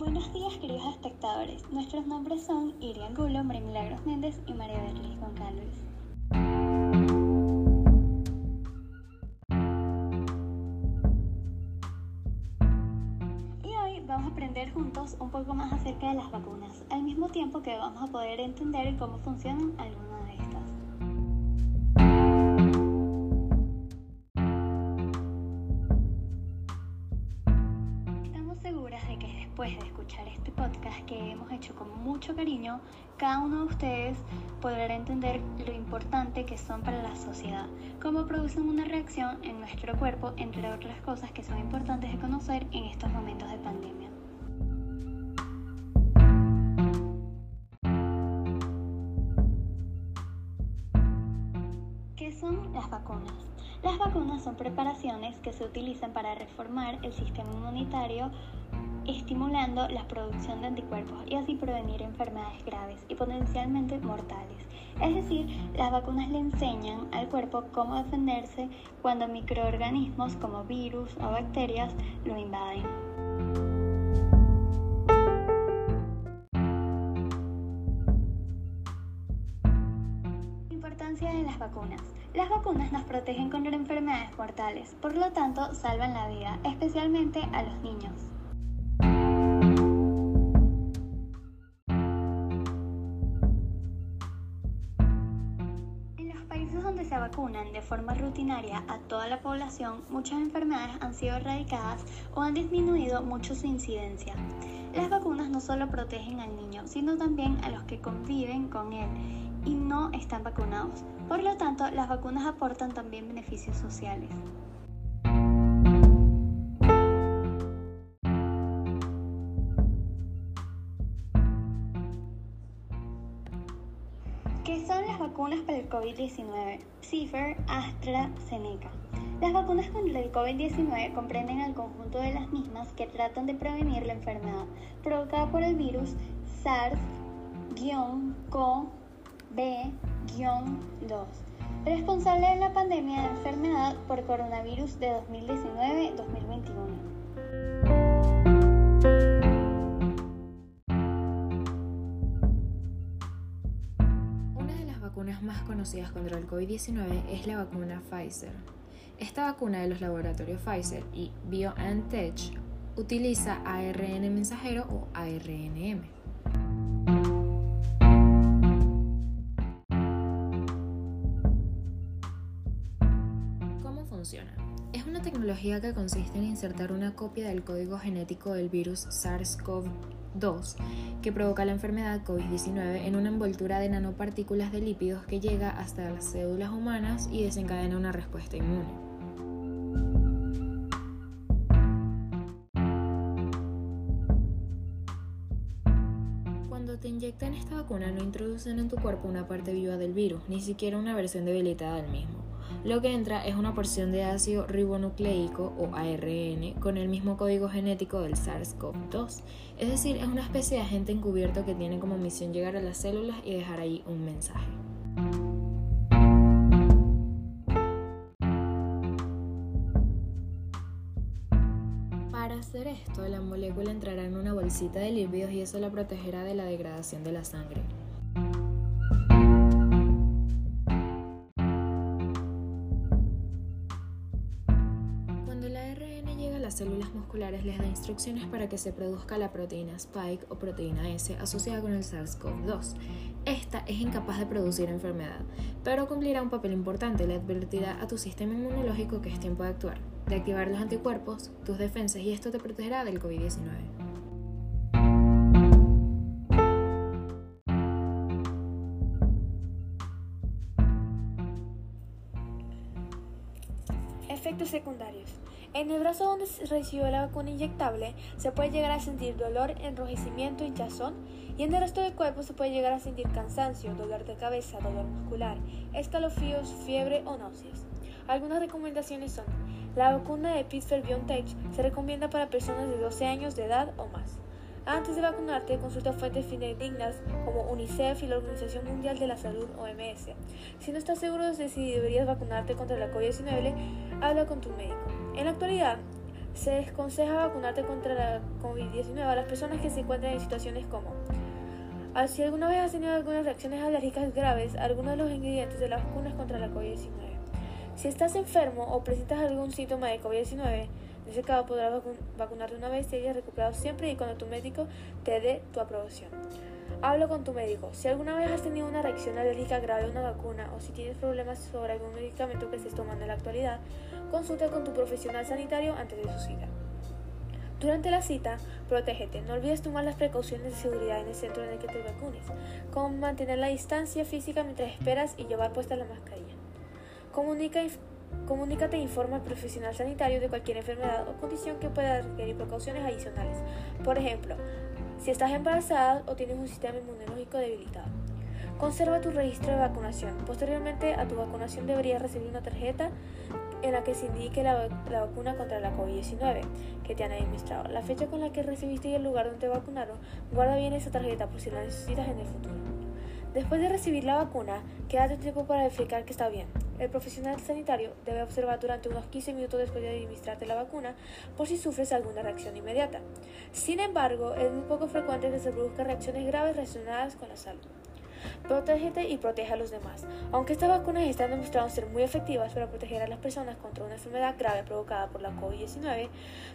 Buenos días queridos espectadores, nuestros nombres son Irian Gulo, María Milagros Méndez y María Berlis Goncalves. Y hoy vamos a aprender juntos un poco más acerca de las vacunas, al mismo tiempo que vamos a poder entender cómo funcionan algunas después de escuchar este podcast que hemos hecho con mucho cariño, cada uno de ustedes podrá entender lo importante que son para la sociedad, cómo producen una reacción en nuestro cuerpo, entre otras cosas que son importantes de conocer en estos momentos de pandemia. ¿Qué son las vacunas? Las vacunas son preparaciones que se utilizan para reformar el sistema inmunitario estimulando la producción de anticuerpos y así prevenir enfermedades graves y potencialmente mortales. Es decir, las vacunas le enseñan al cuerpo cómo defenderse cuando microorganismos como virus o bacterias lo invaden. Importancia de las vacunas. Las vacunas nos protegen contra enfermedades mortales, por lo tanto salvan la vida, especialmente a los niños. Donde se vacunan de forma rutinaria a toda la población, muchas enfermedades han sido erradicadas o han disminuido mucho su incidencia. Las vacunas no solo protegen al niño, sino también a los que conviven con él y no están vacunados. Por lo tanto, las vacunas aportan también beneficios sociales. COVID-19? Pfizer, AstraZeneca. Las vacunas contra el COVID-19 comprenden el conjunto de las mismas que tratan de prevenir la enfermedad provocada por el virus SARS-CoV-2, responsable de la pandemia de enfermedad por coronavirus de 2019-2021. Más conocidas contra el COVID-19 es la vacuna Pfizer. Esta vacuna de los laboratorios Pfizer y BioNTech utiliza ARN mensajero o ARNM. ¿Cómo funciona? Es una tecnología que consiste en insertar una copia del código genético del virus SARS-CoV-2 que provoca la enfermedad COVID-19 en una envoltura de nanopartículas de lípidos que llega hasta las células humanas y desencadena una respuesta inmune. Cuando te inyectan esta vacuna no introducen en tu cuerpo una parte viva del virus, ni siquiera una versión debilitada del mismo. Lo que entra es una porción de ácido ribonucleico o ARN con el mismo código genético del SARS-CoV-2. Es decir, es una especie de agente encubierto que tiene como misión llegar a las células y dejar ahí un mensaje. Para hacer esto, la molécula entrará en una bolsita de lípidos y eso la protegerá de la degradación de la sangre. Células musculares les da instrucciones para que se produzca la proteína Spike o proteína S asociada con el SARS-CoV-2. Esta es incapaz de producir enfermedad, pero cumplirá un papel importante. Le advertirá a tu sistema inmunológico que es tiempo de actuar, de activar los anticuerpos, tus defensas y esto te protegerá del COVID-19. Efectos secundarios. En el brazo donde se recibió la vacuna inyectable se puede llegar a sentir dolor, enrojecimiento, hinchazón y en el resto del cuerpo se puede llegar a sentir cansancio, dolor de cabeza, dolor muscular, escalofríos, fiebre o náuseas. Algunas recomendaciones son la vacuna de Pfizer BioNTech se recomienda para personas de 12 años de edad o más. Antes de vacunarte, consulta fuentes fidedignas como UNICEF y la Organización Mundial de la Salud OMS. Si no estás seguro de si deberías vacunarte contra la COVID-19, habla con tu médico. En la actualidad, Se desconseja vacunarte contra la COVID-19 a las personas que se encuentran en situaciones como ah, si alguna vez has tenido algunas reacciones alérgicas graves a alguno de los ingredientes de las vacunas contra la COVID-19. Si estás enfermo o presentas algún síntoma de COVID-19, ese caso podrás vacunarte una vez y hayas recuperado siempre y cuando tu médico te dé tu aprobación. Hablo con tu médico. Si alguna vez has tenido una reacción alérgica grave a una vacuna o si tienes problemas sobre algún medicamento que estés tomando en la actualidad, consulta con tu profesional sanitario antes de su cita. Durante la cita, protégete. No olvides tomar las precauciones de seguridad en el centro en el que te vacunes, como mantener la distancia física mientras esperas y llevar puesta la mascarilla. Comunica, comunícate e informa al profesional sanitario de cualquier enfermedad o condición que pueda requerir precauciones adicionales. Por ejemplo, si estás embarazada o tienes un sistema inmunológico debilitado. Conserva tu registro de vacunación. Posteriormente a tu vacunación deberías recibir una tarjeta en la que se indique la, vacuna contra la COVID-19 que te han administrado, la fecha con la que recibiste y el lugar donde te vacunaron. Guarda bien esa tarjeta por si la necesitas en el futuro. Después de recibir la vacuna, quédate tiempo para verificar que está bien. El profesional sanitario debe observar durante unos 15 minutos después de administrarte la vacuna por si sufres alguna reacción inmediata. Sin embargo, es muy poco frecuente que se produzcan reacciones graves relacionadas con la salud. Protégete y protege a los demás. Aunque estas vacunas están demostrando ser muy efectivas para proteger a las personas contra una enfermedad grave provocada por la COVID-19,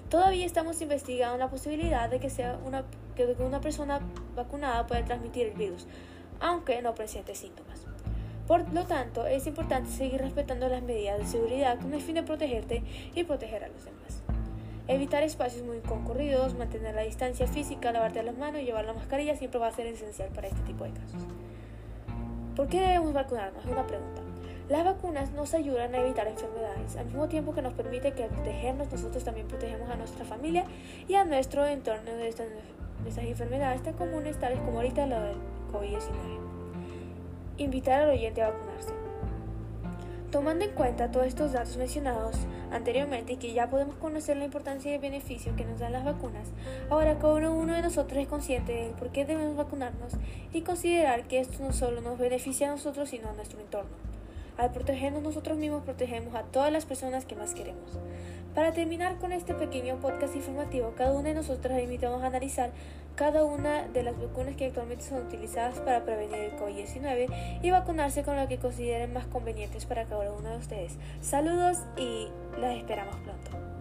todavía estamos investigando la posibilidad de que, una, que una persona vacunada pueda transmitir el virus aunque no presente síntomas. Por lo tanto, es importante seguir respetando las medidas de seguridad con el fin de protegerte y proteger a los demás. Evitar espacios muy concurridos, mantener la distancia física, lavarte las manos y llevar la mascarilla siempre va a ser esencial para este tipo de casos. ¿Por qué debemos vacunarnos? Es una pregunta. Las vacunas nos ayudan a evitar enfermedades, al mismo tiempo que nos permite que protegernos nosotros también protegemos a nuestra familia y a nuestro entorno de estas, de estas enfermedades tan comunes tales como ahorita la del COVID-19. Invitar al oyente a vacunarse. Tomando en cuenta todos estos datos mencionados anteriormente y que ya podemos conocer la importancia y el beneficio que nos dan las vacunas, ahora cada uno de nosotros es consciente del por qué debemos vacunarnos y considerar que esto no solo nos beneficia a nosotros, sino a nuestro entorno. Al protegernos nosotros mismos, protegemos a todas las personas que más queremos. Para terminar con este pequeño podcast informativo, cada uno de nosotros invitamos a analizar cada una de las vacunas que actualmente son utilizadas para prevenir el COVID-19 y vacunarse con lo que consideren más convenientes para cada uno de ustedes. Saludos y las esperamos pronto.